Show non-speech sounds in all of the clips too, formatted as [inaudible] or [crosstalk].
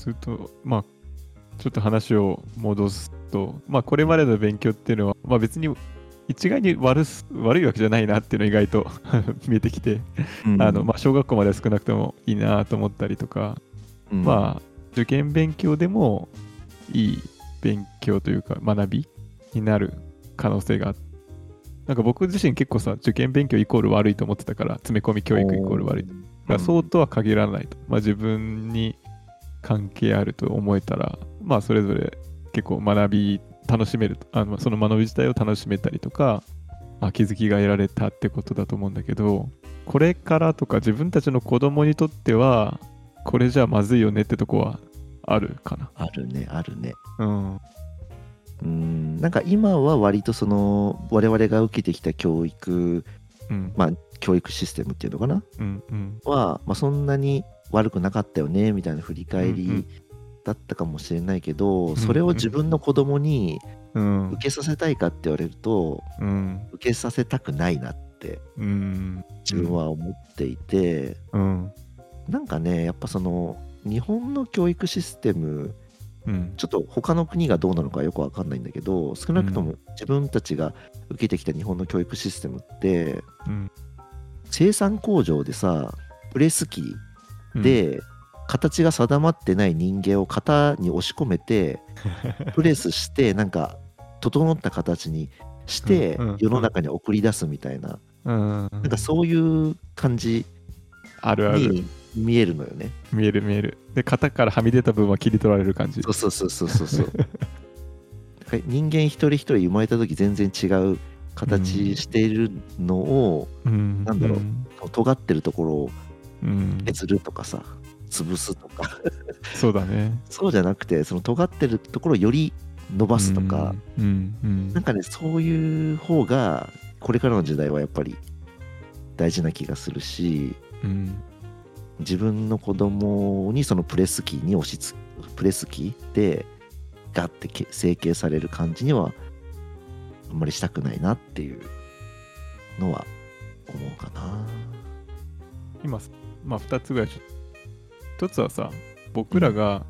するとまあちょっと話を戻すとまあこれまでの勉強っていうのはまあ別に一概に悪す悪いわけじゃないなっていうの意外と [laughs] 見えてきて、うん。あのまあ、小学校までは少なくともいいなと思ったりとか、うん。まあ受験勉強でもいい勉強というか学びになる可能性があってなんか僕自身結構さ受験勉強イコール悪いと思ってたから詰め込み教育イコール悪いだからそうとは限らないと、まあ、自分に関係あると思えたらまあそれぞれ結構学び楽しめるとあのその学び自体を楽しめたりとか、まあ、気づきが得られたってことだと思うんだけどこれからとか自分たちの子供にとってはこれじゃまずいよねってとこはあるかな。あるねあるね。うん。うんなんか今は割とその我々が受けてきた教育うん。まあ教育システムっていうのかな？うんうん。は、まあ、そんなに悪くなかったよねみたいな振り返うんうん。りだったかもしれないけど、んそれを自分の子供にうん。受けさせたいかって言われるとうん。受けさせたくないなってうん。自分は思っていて、うん。なんかねやっぱその日本の教育システムうん。ちょっと他の国がどうなのかよくわかんないんだけど少なくとも自分たちが受けてきた日本の教育システムってうん。生産工場でさプレス機で、形が定まってない人間を型に押し込めて [laughs] プレスしてなんか整った形にしてうんうん世の中に送り出すみたいな。うん。なんかそういう感じあるある。に見えるのよね。見える見える。で型からはみ出た分は切り取られる感じ。そうそうそうそうそう [laughs] 人間一人一人生まれた時全然違う形しているのを、うん。なんだろう尖ってるところをうん。削るとかさ潰すとか。そうだね。[laughs] そうじゃなくてその尖ってるところをより伸ばすとか、うん。うん。なんかねそういう方がこれからの時代はやっぱり大事な気がするしうん。自分の子供にそのプレス機に押しつプレス機でガッてけ成形される感じにはあんまりしたくないなっていうのは思うかな。今まあ2つぐらいちょ一つはさ僕らが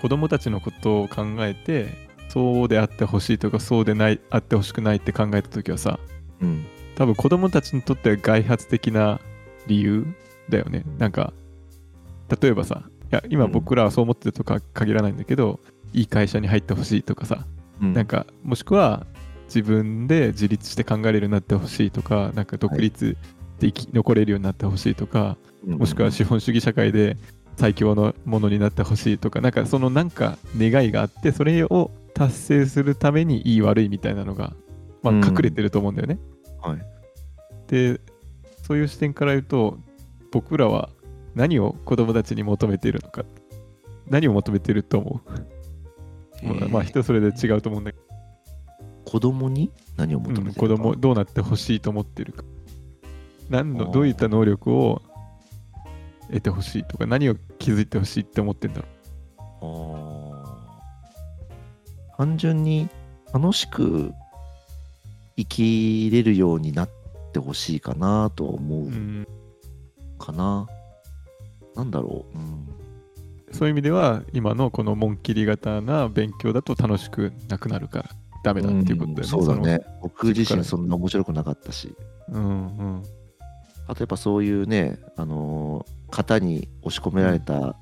子供たちのことを考えて、そうであってほしいとかそうでないあってほしくないって考えた時はさうん多分子供たちにとっては外発的な理由だよねなんか例えばさいや今うん僕らはそう思ってるとか限らないんだけど、いい会社に入ってほしいとかさうん。なんかもしくは自分で自立して考えれるようになってほしいとかなんか独立で生き残れるようになってほしいとか、もしくは資本主義社会で最強のものになってほしいとかなんかそのなんか願いがあってそれを達成するためにいい悪いみたいなのが、まあ、うん。隠れてると思うんだよね。はい。でそういう視点から言うと僕らは何を子供たちに求めているのか何を求めてると思う、まあまあ人それぞれ違うと思うんだけ子供に？何を求ど、うん、めてるか、子供どうなってほしいと思ってるか。何のどういった能力を得てほしいとか何を気づいてほしいって思ってんだろあー。単純に楽しく生きれるようになってほしいかなとは思う、う、うん。かな。なんだろう、うん、そういう意味では今のこの紋切り型な勉強だと楽しくなくなるからダメだっていうことだよね、そうだね。僕自身そんな面白くなかったし。うんうんあとやっぱそういうね、あのー型に押し込められた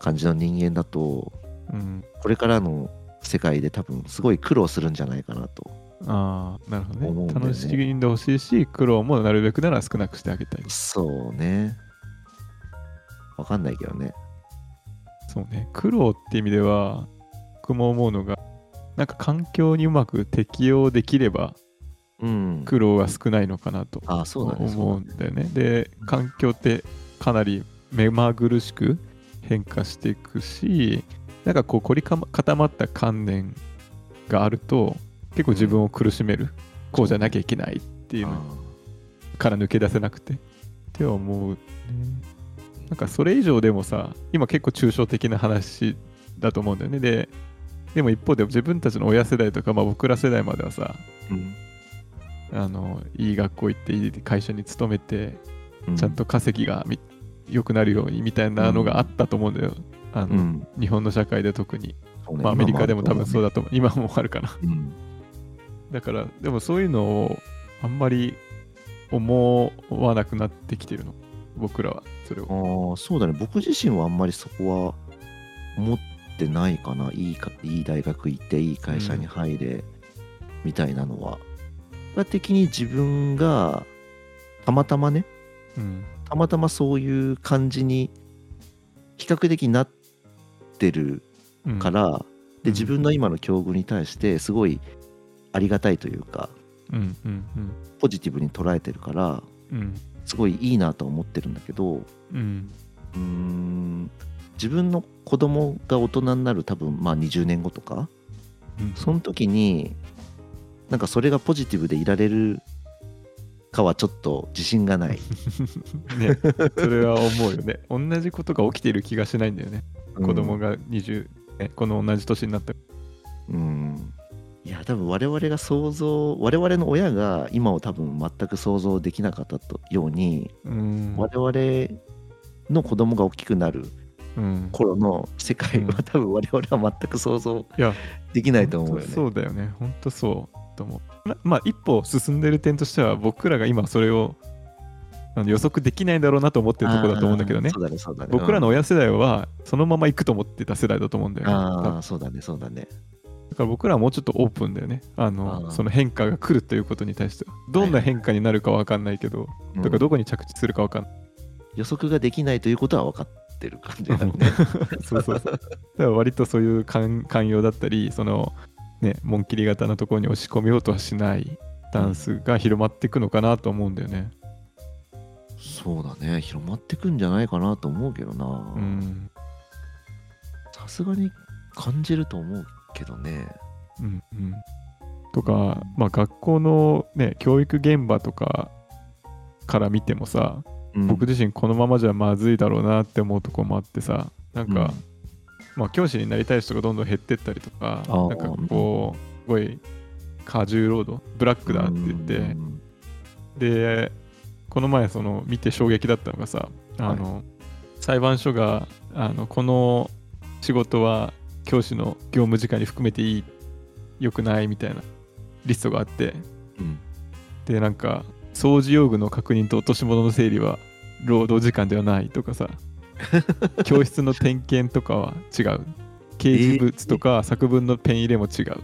感じの人間だと、うんこれからの世界で多分すごい苦労するんじゃないかなと。ああ、なるほどね。ね楽しんでほしいし、苦労もなるべくなら少なくしてあげたい。そうね。わかんないけどね。そうね。苦労って意味では、僕も思うのが、なんか環境にうまく適応できればうん。苦労が少ないのかなと。思うんだよね。で、環境ってかなり目まぐるしく変化していくし、なんかこう凝り固まった観念があると結構自分を苦しめる。こうじゃなきゃいけないっていうのあから抜け出せなくてって思うね。なんかそれ以上でもさ、今結構抽象的な話だと思うんだよね。で、でも一方で自分たちの親世代とか、まあ、僕ら世代まではさ、うんあのいい学校行っていい会社に勤めてうちゃんと稼ぎがみ良くなるようにみたいなのがあったと思うんだよ。あの、うん。日本の社会で特に、ねまあ、アメリカでも多分そうだ。だと思う今もあるかなうん。だからでもそういうのをあんまり思わなくなってきてるの僕らはそれを。ああ、そうだね。僕自身はあんまりそこは思ってないかな。いいか、いい大学行って、いい会社に入れ、みたいなのは。結果的に自分が、たまたまね、うん。たまたまそういう感じに、比較的なってるうん。から、うん。で、自分の今の境遇に対して、すごいありがたいというか、うんうん。ポジティブに捉えてるから、うんすごいいいなとは思ってるんだけど、うん。うーん自分の子供が大人になる多分まあ20年後とかうん。その時になんかそれがポジティブでいられるかはちょっと自信がない、[laughs] ねそれは思うよね。同じことが起きてる気がしないんだよね。子供が20、ね、この同じ年になった。うんいや多分我々が想像我々の親が今を多分全く想像できなかったとように、うん。我々の子供が大きくなるうん。頃の世界はうん。多分我々は全く想像できないと思うよね。そうだよね。本当そうと思う。ままあ一歩進んでる点としては僕らが今それを予測できないだろうなと思ってるところだと思うんだけどね。そうだね、そうだね。僕らのうん。親世代はそのまま行くと思ってた世代だと思うんだよね。あだあ、そうだね、そうだね。から僕らはもうちょっとオープンだよね。あのその変化が来るということに対しては。どんな変化になるかわかんないけど、うん。だからどこに着地するかわかんない、予測ができないということは分かってる感じだね。[laughs] そうそうそう。だから割とそういう寛寛容だったりそのね紋切り型のところに押し込めようとはしない。ダンスが広まっていくのかなと思うんだよね。そうだね、広まってくんじゃないかなと思うけどな。う。ん。さすがに感じると思うけどね。うんうん。とか、まあ、学校の、ね、教育現場とかから見てもさ、うん。僕自身このままじゃまずいだろうなって思うとこもあってさなんか、うん。まあ、教師になりたい人がどんどん減ってったりとかなんかこうすごい過重労働ブラックだって言って、うん。でこの前その見て衝撃だったのがさあの、裁判所があのこの仕事は教師の業務時間に含めていい良くないみたいなリストがあって。うん。でなんか掃除用具の確認と落とし物の整理は労働時間ではないとかさ。[laughs] 教室の点検とかは違う。掲示物とか作文のペン入れも違う。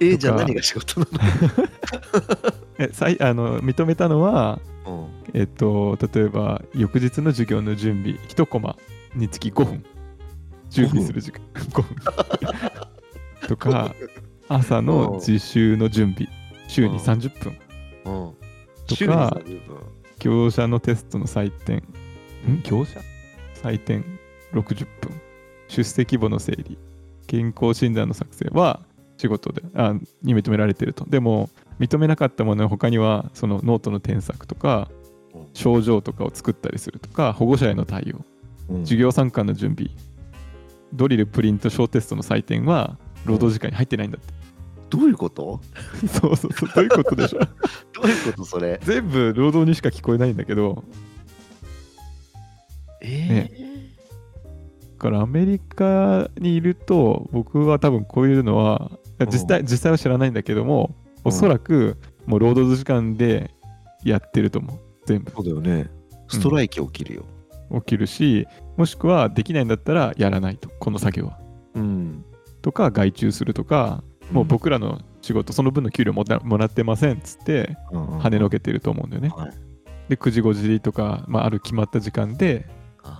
えーじゃあ何が仕事な [laughs] えさいあの認めたのはのえっと、例えば、翌日の授業の準備、1コマにつき5分、準備する時間。5分。とか、朝の自習の準備、週に30分。とか週に30分。業者のテストの採点、ん。業者？採点。60分、出席簿の整理、健康診断の作成は仕事であに認められていると。でも、認めなかったものの他には、そのノートの添削とか、症状とかを作ったりするとか、保護者への対応、うん。授業参観の準備、ドリル、プリント、小テストの採点は労働時間に入ってないんだって。どういうこと？[laughs] そうそうそう、どういうことでしょう？[laughs] どういうことそれ？全部労働にしか聞こえないんだけど、えだからアメリカにいると、僕は多分こういうのは、実際実際は知らないんだけども、うん。おそらくもう労働時間でやってると思う、全部。そうだよね。ストライキ起きるよ。起きるし、もしくはできないんだったらやらないと、この作業は。うん。とか、外注するとか、もう僕らの仕事、その分の給料もらもらってませんっつって、うん、跳ねのけてると思うんだよね。はいで、9時5時とか、まあ、ある決まった時間で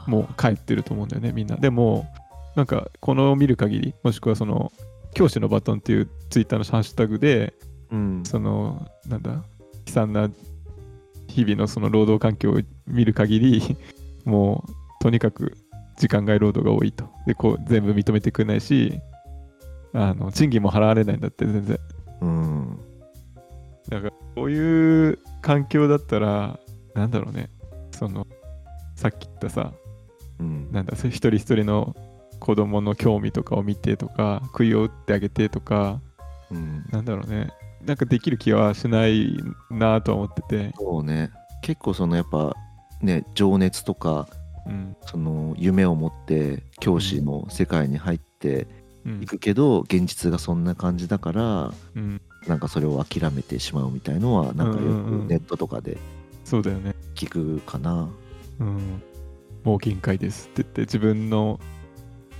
もう帰ってると思うんだよね、みんな。でも、なんか、この見る限り、もしくはその、教師のバトンっていうツイッターのハッシュタグで、うん。その、なんだ、悲惨な日々のその労働環境を見る限り、もう、とにかく時間外労働が多いと。で、こう、全部認めてくれないし、あの、賃金も払われないんだって、全然。うん。だから、こういう環境だったら、なんだろうね、その、さっき言ったさ、うん。なんだ、一人一人の子供の興味とかを見てとか、杭を打ってあげてとか、うん。なんだろうね、なんかできる気はしないなとは思ってて、そうね。結構そのやっぱね、情熱とかうん。その夢を持って教師の世界に入ってうん。いくけど現実がそんな感じだからうん。なんかそれを諦めてしまうみたいのはなんかようんうんうん。くネットとかでそうだよね。聞くかな。うん。もう限界ですって言って自分の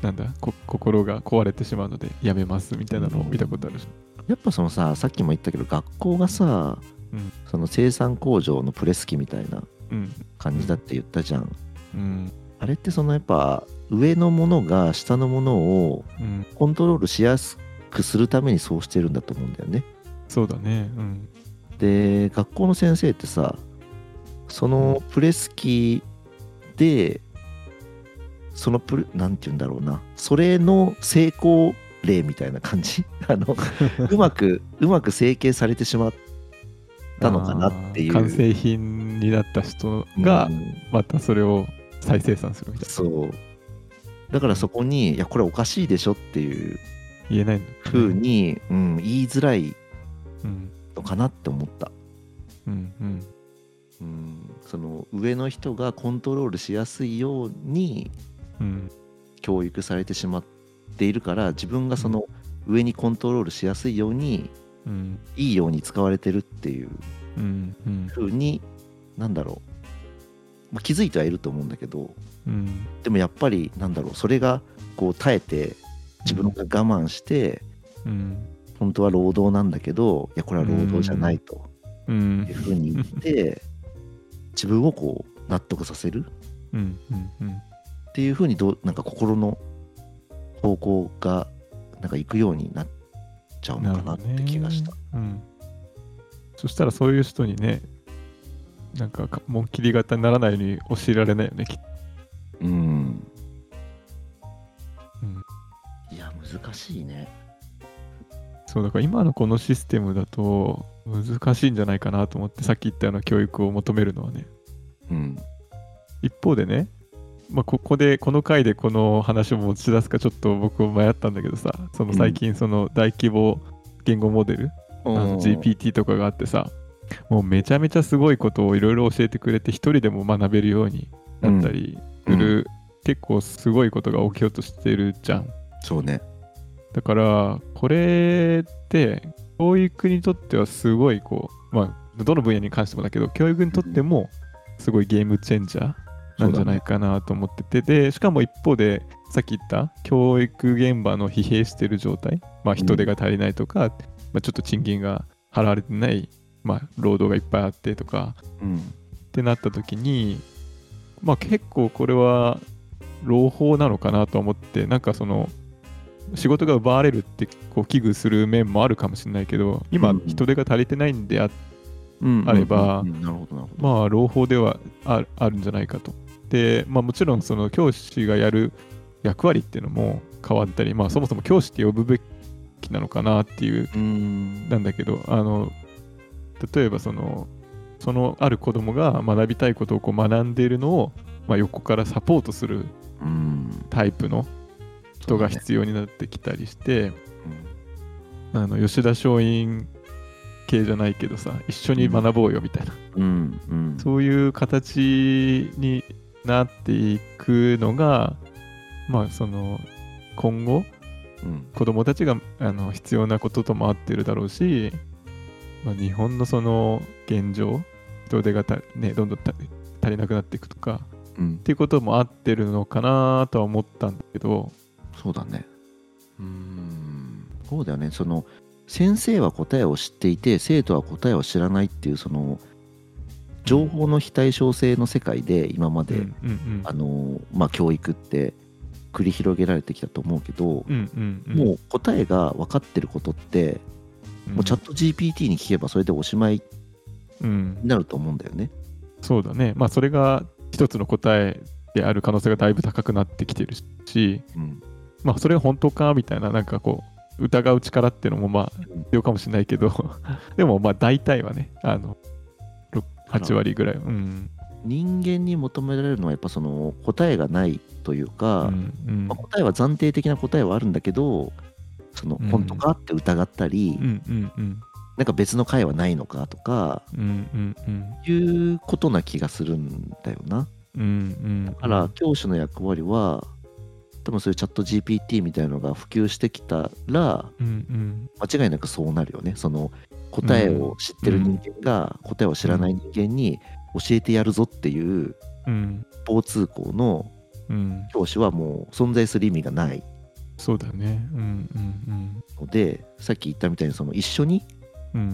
なんだこ心が壊れてしまうのでやめますみたいなのを見たことあるしやっぱそのささっきも言ったけど学校がさ、うん。その生産工場のプレス機みたいなうん感じだって言ったじゃん。うん。あれってそのやっぱ上のものが下のものをうん。コントロールしやすくするためにそうしてるんだと思うんだよね。そうだね。うん。で学校の先生ってさそのプレス機でそのプレなんて言うんだろうな。それの成功例みたいな感じ？[laughs] あのうまくうまく成形されてしまったのかなっていう。完成品になった人がうん。またそれを再生産するみたいな。そう。だからそこにいやこれおかしいでしょっていう言えないんだ風に、うん、言いづらいうんのかなって思った。うん。うんうん、その上の人がコントロールしやすいようにうん。教育されてしまっているから自分がその上にコントロールしやすいようにうん。いいように使われてるっていううん。うになんだろう、まあ、気づいてはいると思うんだけどうん。でもやっぱりなんだろうそれがこう耐えて自分が我慢してうん。本当は労働なんだけどいやこれは労働じゃないとうん。いう風に言って自分をこう納得させるうん。うん。うん。っていう風にどうなんか心の方向がなんか行くようになっちゃうのかなって気がした。うん、そしたらそういう人にねなんかか紋切り型にならないように教えられないよねきっと、うん。うん、いや難しいね。そうだから今のこのシステムだと難しいんじゃないかなと思ってさっき言ったような教育を求めるのはねうん。一方でね、まあ、ここでこの回でこの話を持ち出すかちょっと僕も迷ったんだけどさその最近その大規模言語モデル、あの GPT とかがあってさもうめちゃめちゃすごいことをいろいろ教えてくれて一人でも学べるようになったりする、結構すごいことが起きようとしてるじゃん。そうね。だからこれって教育にとってはすごいこうまあどの分野に関してもだけど教育にとってもすごいゲームチェンジャーなんじゃないかなと思ってて、でしかも一方でさっき言った教育現場の疲弊してる状態、まあ、人手が足りないとか、まあ、ちょっと賃金が払われてない、まあ、労働がいっぱいあってとか。うん。ってなった時にまあ結構これは朗報なのかなと思ってなんかその仕事が奪われるってこう危惧する面もあるかもしれないけど今うん。人手が足りてないんであれば。まあ朗報ではああるんじゃないかと。でまあもちろんその教師がやる役割っていうのも変わったりまあそもそも教師って呼ぶべきなのかなっていううん。なんだけどあの例えばそのそのある子供が学びたいことをこう学んでいるのを、まあ、横からサポートするうん。タイプの人が必要になってきたりして、うんあの吉田松陰系じゃないけどさ一緒に学ぼうよみたいな、うん。うん。そういう形になっていくのがまあその今後うん。子供たちがあの必要なこととも合ってるだろうし、まあ、日本のその現状人手がた、ね、どんどんた足りなくなっていくとかうんっ。ていうことも合ってるのかなとは思ったんだけどそうだね。うん。そうだよね。その先生は答えを知っていて生徒は答えを知らないっていうその情報の非対称性の世界で今まで、うんうんあのまあ、教育って繰り広げられてきたと思うけど、うんうんうん。もう答えが分かってることって、もうチャット GPT に聞けばそれでおしまいうんになると思うんだよね。そうだね。まあそれが一つの答えである可能性がだいぶ高くなってきてるしうん。まあそれが本当かみたいななんかこう疑う力っていうのもまあうん。必要かもしれないけど [laughs] でもまあ大体はねあのろ8割ぐらい。うん。人間に求められるのはやっぱその答えがないというか、うんうん。まあ、答えは暫定的な答えはあるんだけどそのうん本当かって疑ったり、なんか別の解はないのかとかいうことな気がするんだよな。だから教師の役割は多分そういうチャット GPT みたいのが普及してきたら。間違いなくそうなるよね。その答えを知ってる人間が答えを知らない人間に教えてやるぞっていううん。一方通行のうん。教師はもう存在する意味がないそうだね。うんうんのでさっき言ったみたいにその一緒に。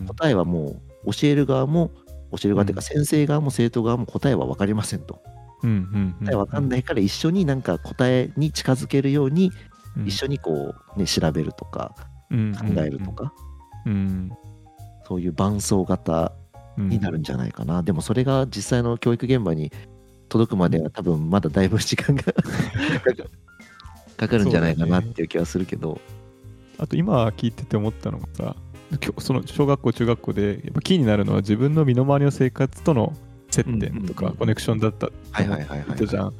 答えはもう教える側も教える側っていうかうん先生側も生徒側も答えは分かりませんとうんうんうん。答え分かんないから一緒になんか答えに近づけるようにうん。一緒にこうね調べるとかに考えると。かうん。そういう伴走型うん。になるんじゃないかな。でもそれが実際の教育現場に届くまでは多分まだだいぶ時間が [laughs] かかるんじゃないかなっていう気はするけど。あと今聞いてて思ったのがさ、その小学校、中学校でやっぱキーになるのは自分の身の回りの生活との接点とうんうんうんかコネクションだったってはいはいはいはい。言ったじゃん。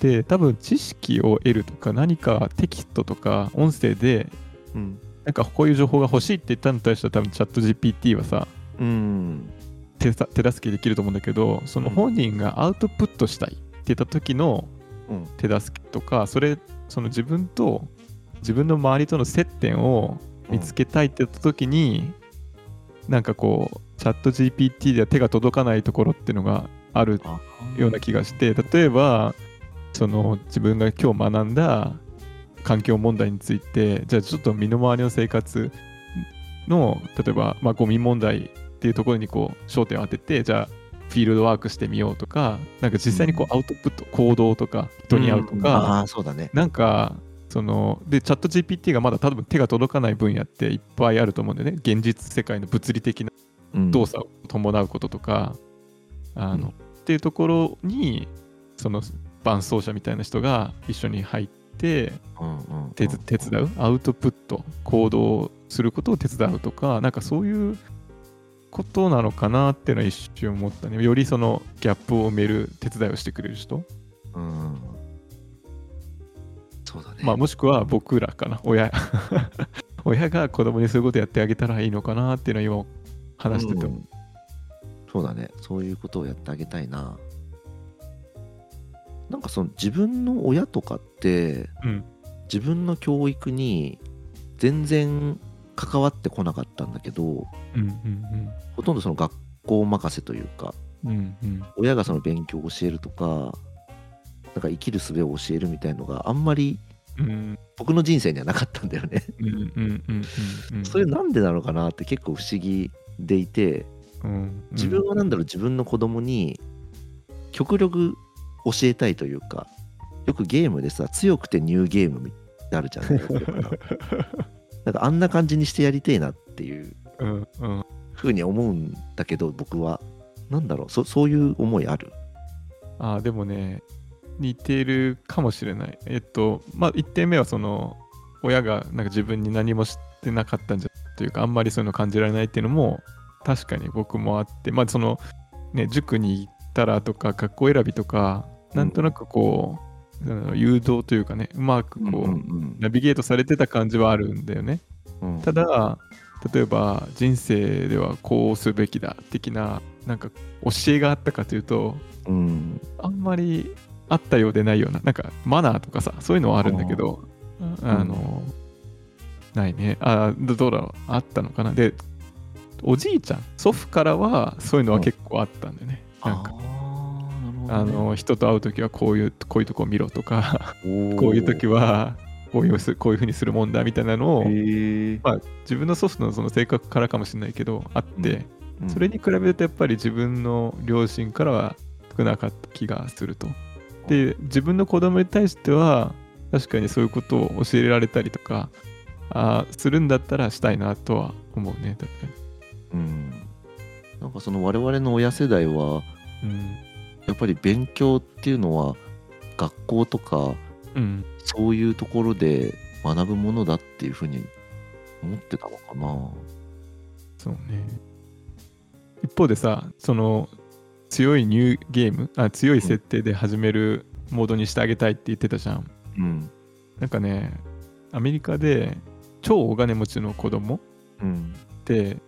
で、多分知識を得るとか何かテキストとか音声でうんなんかこういう情報が欲しいって言ったのに対しては多分チャット GPT はさうん。手さ手助けできると思うんだけどその本人がアウトプットしたいって言った時のうん。手助けとかそれその自分と自分の周りとの接点を見つけたいって言った時に、なんかこうチャット GPT では手が届かないところっていうのがあるあような気がして例えばその自分が今日学んだ環境問題についてじゃあちょっと身の回りの生活の例えば、まあ、ゴミ問題っていうところにこう焦点を当ててじゃあフィールドワークしてみようとかなんか実際にこうアウトプット、行動とか人に会うとん。か、ああそうだね。なんかそのでチャット GPT がまだ多分手が届かない分野っていっぱいあると思うんだよね。現実世界の物理的なうん。動作を伴うこととか、あのうん。っていうところにその伴走者みたいな人が一緒に入って手伝う？アウトプット？行動することを手伝うとかなんかそういうことなのかなっていうのは一瞬思ったね。よりそのギャップを埋める手伝いをしてくれる人、うんそうだね。まあもしくは僕らかな。親 [laughs] 親が子供にそういうことやってあげたらいいのかなっていうのは今話しててもうん。そうだね。そういうことをやってあげたいななんかその自分の親とかってうん。自分の教育に全然関わってこなかったんだけどうんうんほとんどその学校任せというかうんうん。うん親がその勉強を教えるとかなんか生きる術を教えるみたいのがあんまりうん。僕の人生にはなかったんだよね。うんうんうんうんうん。それなんでなのかなって結構不思議でいてうん。自分はなんだろう自分の子供に極力教えたいというかよくゲームでさ強くてニューゲームみたいなるじゃん、[laughs] なんかあんな感じにしてやりてえなっていう。ふうに思うんだけど僕は。なんだろう？そそういう思いある？ああでもね似てるかもしれない。えっとまあ1点目はその親がなんか自分に何もしてなかったんじゃというかあんまりそういうの感じられないっていうのも確かに僕もあってまあそのね塾に行ったらとか学校選びとかなんとなくこう、あの誘導というかねうまくこう、んナビゲートされてた感じはあるんだよね。うん。ただ例えば人生ではこうすべきだ的ななんか教えがあったかというとうん。あんまりあったようでないようななんかマナーとかさそういうのはあるんだけどあの、ないね。あどどうだろう？あったのかな？でおじいちゃん祖父からはそういうのは結構あったんだよね、なんかあの人と会う時はこういうこういうとこ見ろとかこういう時はこういうすこういうふうにするもんだみたいなのをまあ、自分の祖父のその性格からかもしれないけどあって、うん。それに比べるとやっぱり自分の両親からは少なかった気がすると。で自分の子供に対しては確かにそういうことを教えられたりとかあーするんだったらしたいなとは思うね確かうん。なんかその我々の親世代はに。やっぱり勉強っていうのは学校とかうん、うん、そういうところで学ぶものだっていうふうに思ってたのかな。そうね。一方でさその強いニューゲームあ強い設定で始めるモードにしてあげたいって言ってたじゃん。うん。なんかね、アメリカで超大金持ちの子供うん。って、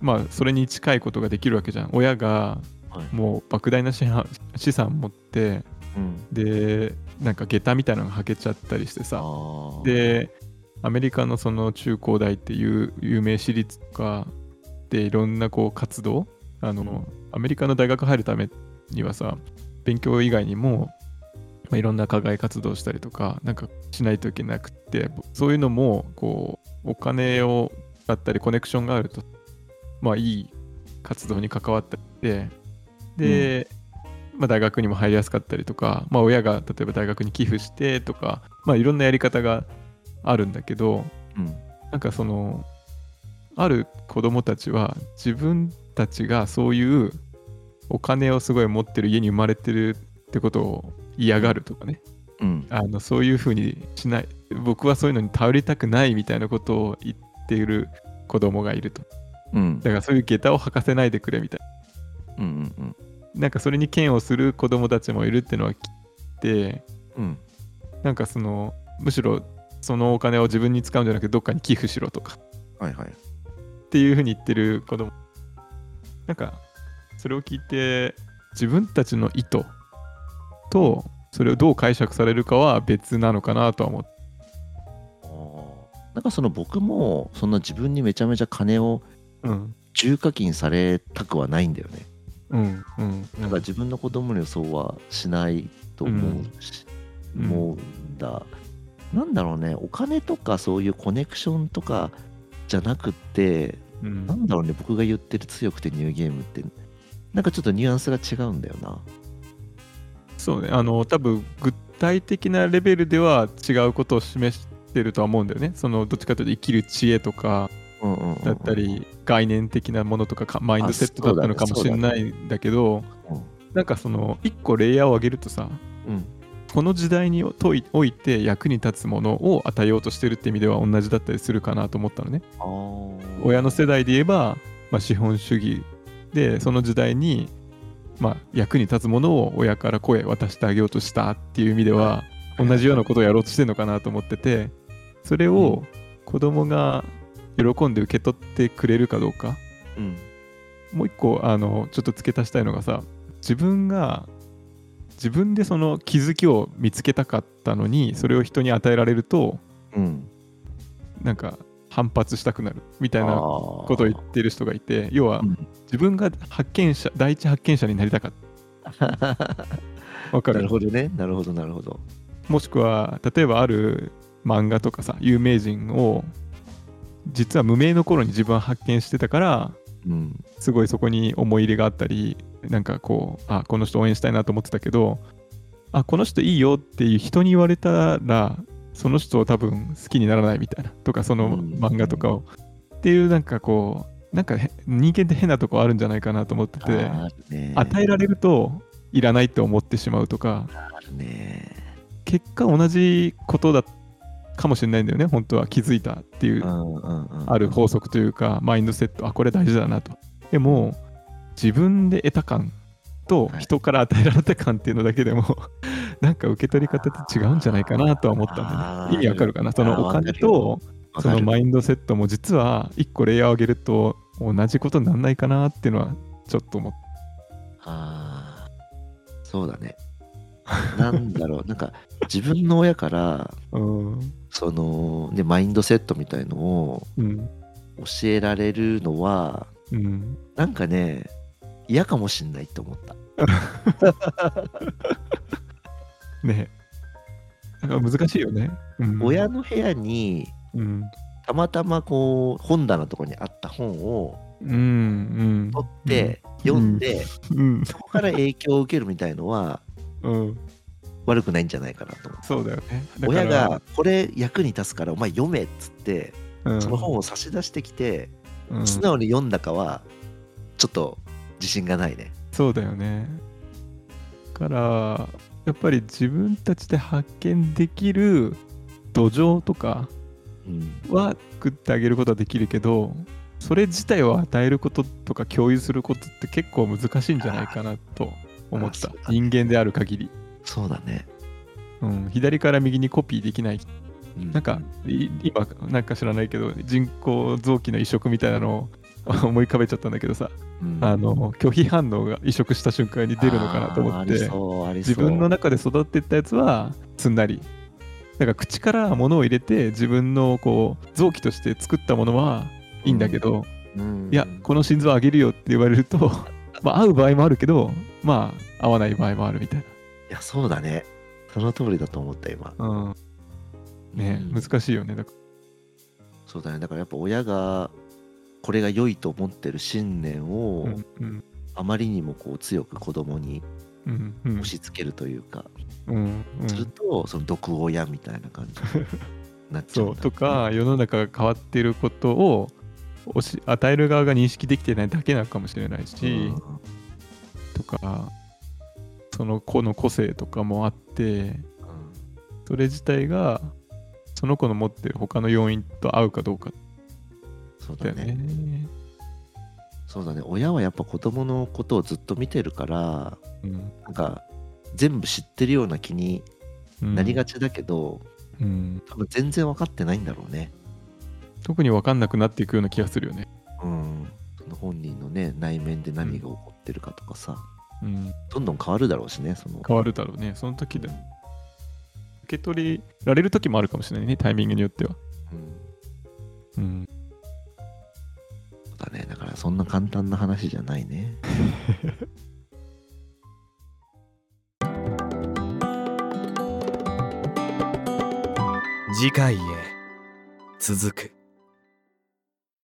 まあ、それに近いことができるわけじゃん。親がはい。もう莫大な資産資産持ってうん。でなんか下駄みたいなのが履けちゃったりしてあさー。でアメリカのその中高大っていう有名私立とかでいろんなこう活動あの、うん。アメリカの大学入るためにはさ勉強以外にも、まあ、いろんな課外活動したりとかなんかしないといけなくってそういうのもこうお金を使ったりコネクションがあるとまあいい活動に関わったりしてで、まあ、大学にも入りやすかったりとか、まあ、親が例えば大学に寄付してとか、まあ、いろんなやり方があるんだけどうん。なんかそのある子供たちは自分たちがそういうお金をすごい持ってる家に生まれてるってことを嫌がるとかね。うん。あのそういうふうにしない。僕はそういうのに頼りたくないみたいなことを言っている子供がいると。うん。だからそういう下駄を履かせないでくれみたいうんうんななんかそれに嫌悪する子供たちもいるっていうのは聞いてうん。なんかそのむしろそのお金を自分に使うんじゃなくてどっかに寄付しろとか。はいはい。っていうふうに言ってる子供。なんかそれを聞いて自分たちの意図とそれをどう解釈されるかは別なのかなとは思って。なんかその僕もそんな自分にめちゃめちゃ金をうん。重課金されたくはないんだよね。うんうんなんか自分の子供にそうはしないと思うし、うん。思うんだ。なんだろうね、お金とかそういうコネクションとかじゃなくって、うん。なんだろうね、僕が言ってる強くてニューゲームって、なんかちょっとニュアンスが違うんだよな。そうね。あの多分具体的なレベルでは違うことを示してるとは思うんだよね。そのどっちかというと生きる知恵とか。うんうんうんうんだったり概念的なものとかかマインドセットだったのかもしれないんだけどなんかその一個レイヤーを上げるとさうん。この時代において役に立つものを与えようとしてるって意味では同じだったりするかなと思ったのね。親の世代で言えば、まあ、資本主義でその時代に、まあ、役に立つものを親から声渡してあげようとしたっていう意味では同じようなことをやろうとしてるのかなと思っててそれを子供が喜んで受け取ってくれるかどうか。うん。もう一個あのちょっと付け足したいのがさ自分が自分でその気づきを見つけたかったのにそれを人に与えられるとうん。なんか反発したくなるみたいなこことを言ってる人がいて要はうん。自分が発見者第一発見者になりたかった。[laughs] わかなるるほどね、なるほど、なるほど。もしくは例えばある漫画とかさ有名人を実は無名の頃に自分は発見してたからうんすごいそこに思い入れがあったりなんかこうあこの人応援したいなと思ってたけどあこの人いいよっていう人に言われたらその人を多分好きにならないみたいなとかそのうん漫画とかを、っていうなんかこうなんかへ人間って変なとこあるんじゃないかなと思ってて。与えられるといらないって思ってしまうとか。結果同じことだかもしれないんだよね本当は気づいたっていうある法則というかマインドセットあこれ大事だなと。でも自分で得た感とはい。人から与えられた感っていうのだけでも [laughs] なんか受け取り方って違うんじゃないかなとは思ったんだあーよね意味わかるかな？そのお金とそのマインドセットも実は一個レイヤーを上げると同じことにならないかなっていうのはちょっと思っああ、そうだね。なんだろう、なんか自分の親から、[laughs] たうんその、ね、マインドセットみたいのをうん。教えられるのは、うん。なんかね、嫌かもしんないって思った。[laughs] ね。なんか難しいよね、うん、親の部屋に、うん。たまたまこう、本棚のところにあった本を取って、読んで、うん。そこから影響を受けるみたいのは、うん悪くないんじゃないかなと思う。そうだよね。親がこれ役に立つからお前読めっつってうん。その本を差し出してきてうん。素直に読んだかはちょっと自信がないね。そうだよね。だからやっぱり自分たちで発見できる土壌とかうん、は作ってあげることはできるけどそれ自体を与えることとか共有することって結構難しいんじゃないかなと思った。人間である限り、そうだね。うん、左から右にコピーできない。うん。なんかい今なんか知らないけど人工臓器の移植みたいなのを思い浮かべちゃったんだけどさ、うん。あの拒否反応が移植した瞬間に出るのかなと思って。自分の中で育ってったやつはすんなり。だから口から物を入れて自分のこう臓器として作ったものはいいんだけど、うん。いやこの心臓あげるよって言われると [laughs] まあ合う場合もあるけどまあ合わない場合もあるみたいいやそうだね。その通りだと思った今。な、うん、ね、うん。難しいよねだかそうだね。だからやっぱ親がこれが良いと思ってる信念らをうんうん。あまりにもこう強く子供に押し付けるというか、うんうん。するとその毒親みたいな感じに [laughs] なっちゃうんだ。そうとか世の中が変わってることを押し与える側が認識できてないだけなのかもしれないし、うん。とかその子の個性とかもあってそれ自体がその子の持ってる他の要因と合うかどうか。そうだね。ね。そうだね。親はやっぱ子供のことをずっと見てるからうん。なんか全部知ってるような気にうん。なりがちだけど、うん。多分全然分かってないんだろうね。特に分かんなくなっていくような気がするよね。うん。その本人のね内面で何が起こってるかとかさ、うん、どんどん変わるだろうしねその。変わるだろうね。その時で受け取りられる時もあるかもしれないね、タイミングによっては。うん。うん、そうだね。だからそんな簡単な話じゃないね。[laughs] 次回へ続く